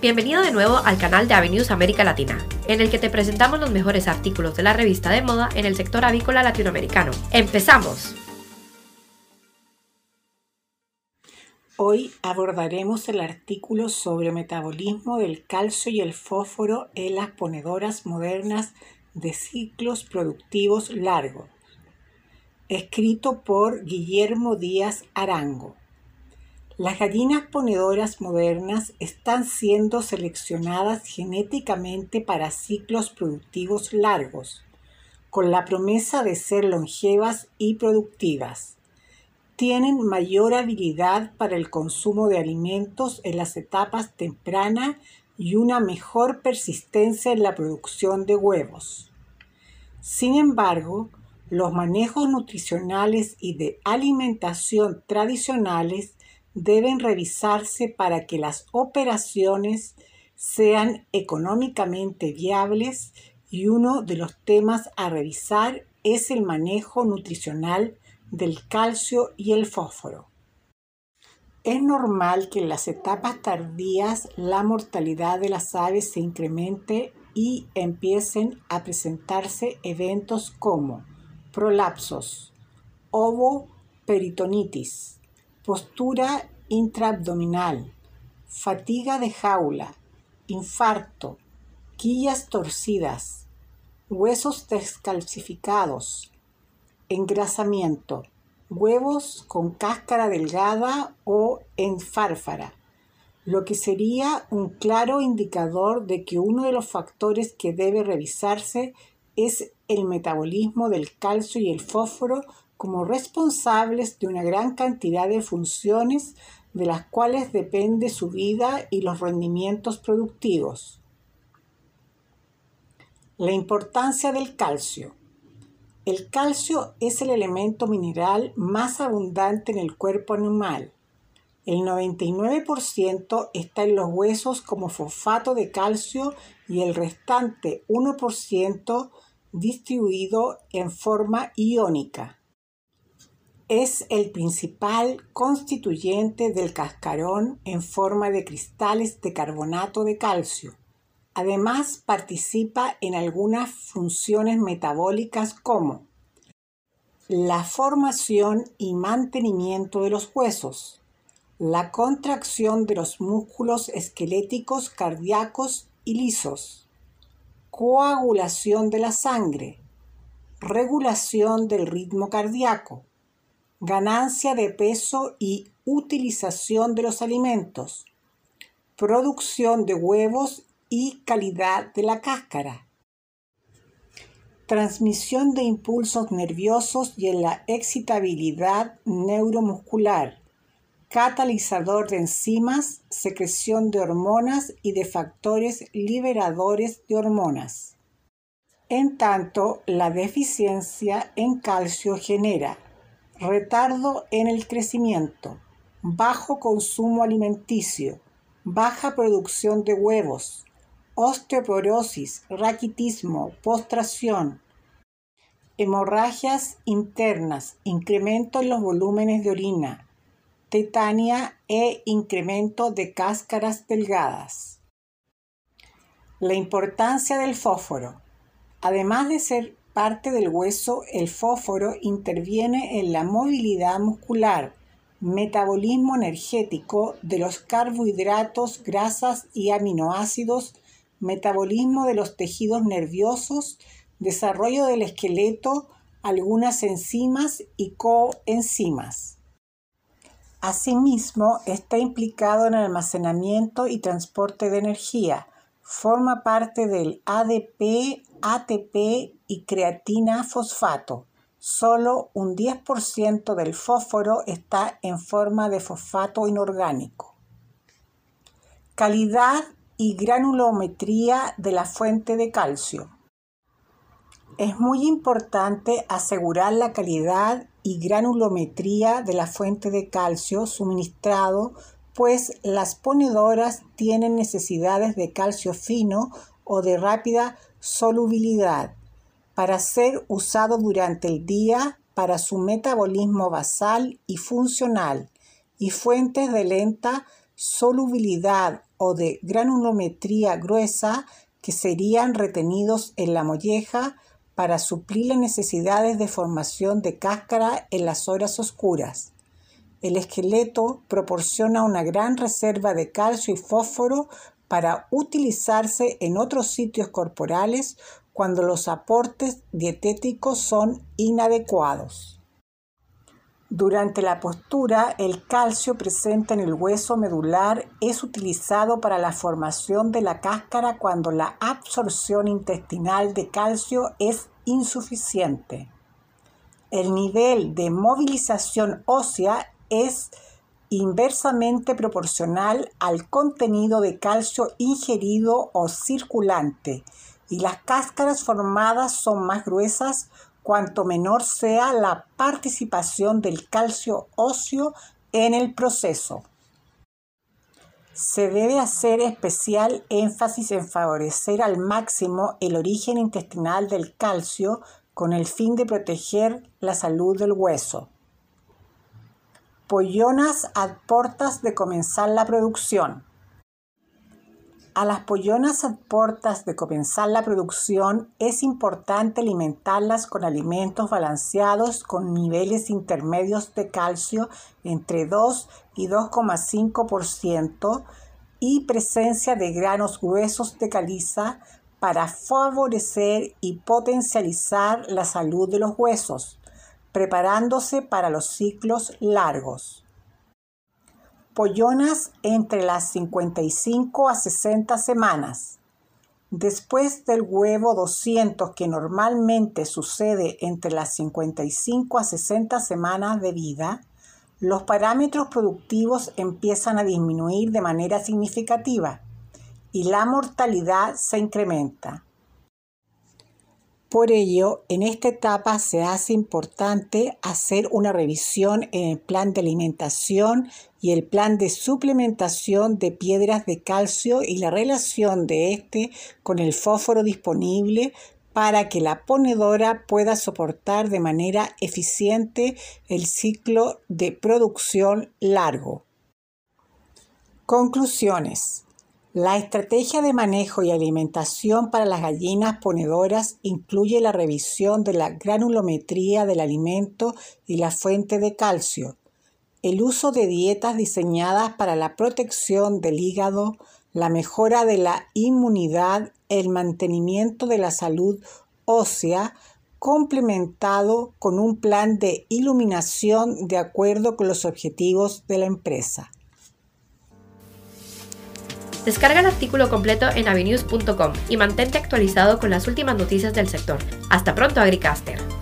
Bienvenido de nuevo al canal de Avenues América Latina, en el que te presentamos los mejores artículos de la revista de moda en el sector avícola latinoamericano. ¡Empezamos! Hoy abordaremos el artículo sobre metabolismo del calcio y el fósforo en las ponedoras modernas de ciclos productivos largos, escrito por Guillermo Díaz Arango. Las gallinas ponedoras modernas están siendo seleccionadas genéticamente para ciclos productivos largos, con la promesa de ser longevas y productivas. Tienen mayor habilidad para el consumo de alimentos en las etapas tempranas y una mejor persistencia en la producción de huevos. Sin embargo, los manejos nutricionales y de alimentación tradicionales deben revisarse para que las operaciones sean económicamente viables y uno de los temas a revisar es el manejo nutricional del calcio y el fósforo. Es normal que en las etapas tardías la mortalidad de las aves se incremente y empiecen a presentarse eventos como prolapsos, ovoperitonitis, postura intraabdominal, fatiga de jaula, infarto, quillas torcidas, huesos descalcificados, engrasamiento, huevos con cáscara delgada o en fárfara, lo que sería un claro indicador de que uno de los factores que debe revisarse es el metabolismo del calcio y el fósforo como responsables de una gran cantidad de funciones de las cuales depende su vida y los rendimientos productivos. La importancia del calcio. El calcio es el elemento mineral más abundante en el cuerpo animal. El 99% está en los huesos como fosfato de calcio y el restante 1% distribuido en forma iónica es el principal constituyente del cascarón en forma de cristales de carbonato de calcio. Además participa en algunas funciones metabólicas como la formación y mantenimiento de los huesos, la contracción de los músculos esqueléticos cardíacos y lisos, coagulación de la sangre, regulación del ritmo cardíaco, ganancia de peso y utilización de los alimentos, producción de huevos y calidad de la cáscara, transmisión de impulsos nerviosos y en la excitabilidad neuromuscular, catalizador de enzimas, secreción de hormonas y de factores liberadores de hormonas. En tanto, la deficiencia en calcio genera retardo en el crecimiento, bajo consumo alimenticio, baja producción de huevos, osteoporosis, raquitismo, postración, hemorragias internas, incremento en los volúmenes de orina, tetania e incremento de cáscaras delgadas. La importancia del fósforo. Además de ser parte del hueso, el fósforo interviene en la movilidad muscular, metabolismo energético de los carbohidratos, grasas y aminoácidos, metabolismo de los tejidos nerviosos, desarrollo del esqueleto, algunas enzimas y coenzimas. Asimismo, está implicado en el almacenamiento y transporte de energía. Forma parte del ADP, ATP y creatina fosfato. Solo un 10% del fósforo está en forma de fosfato inorgánico. Calidad y granulometría de la fuente de calcio. Es muy importante asegurar la calidad y granulometría de la fuente de calcio suministrado, pues las ponedoras tienen necesidades de calcio fino o de rápida solubilidad para ser usado durante el día para su metabolismo basal y funcional y fuentes de lenta solubilidad o de granulometría gruesa que serían retenidos en la molleja para suplir las necesidades de formación de cáscara en las horas oscuras. El esqueleto proporciona una gran reserva de calcio y fósforo para utilizarse en otros sitios corporales cuando los aportes dietéticos son inadecuados. Durante la postura, el calcio presente en el hueso medular es utilizado para la formación de la cáscara cuando la absorción intestinal de calcio es insuficiente. El nivel de movilización ósea es inversamente proporcional al contenido de calcio ingerido o circulante y las cáscaras formadas son más gruesas cuanto menor sea la participación del calcio óseo en el proceso. Se debe hacer especial énfasis en favorecer al máximo el origen intestinal del calcio con el fin de proteger la salud del hueso. Pollonas a de comenzar la producción. A las pollonas a de comenzar la producción es importante alimentarlas con alimentos balanceados con niveles intermedios de calcio entre 2 y 2,5% y presencia de granos gruesos de caliza para favorecer y potencializar la salud de los huesos, preparándose para los ciclos largos pollonas entre las 55 a 60 semanas. Después del huevo 200 que normalmente sucede entre las 55 a 60 semanas de vida, los parámetros productivos empiezan a disminuir de manera significativa y la mortalidad se incrementa. Por ello, en esta etapa se hace importante hacer una revisión en el plan de alimentación y el plan de suplementación de piedras de calcio y la relación de este con el fósforo disponible para que la ponedora pueda soportar de manera eficiente el ciclo de producción largo. Conclusiones. La estrategia de manejo y alimentación para las gallinas ponedoras incluye la revisión de la granulometría del alimento y la fuente de calcio, el uso de dietas diseñadas para la protección del hígado, la mejora de la inmunidad, el mantenimiento de la salud ósea, complementado con un plan de iluminación de acuerdo con los objetivos de la empresa. Descarga el artículo completo en avenews.com y mantente actualizado con las últimas noticias del sector. Hasta pronto, Agricaster.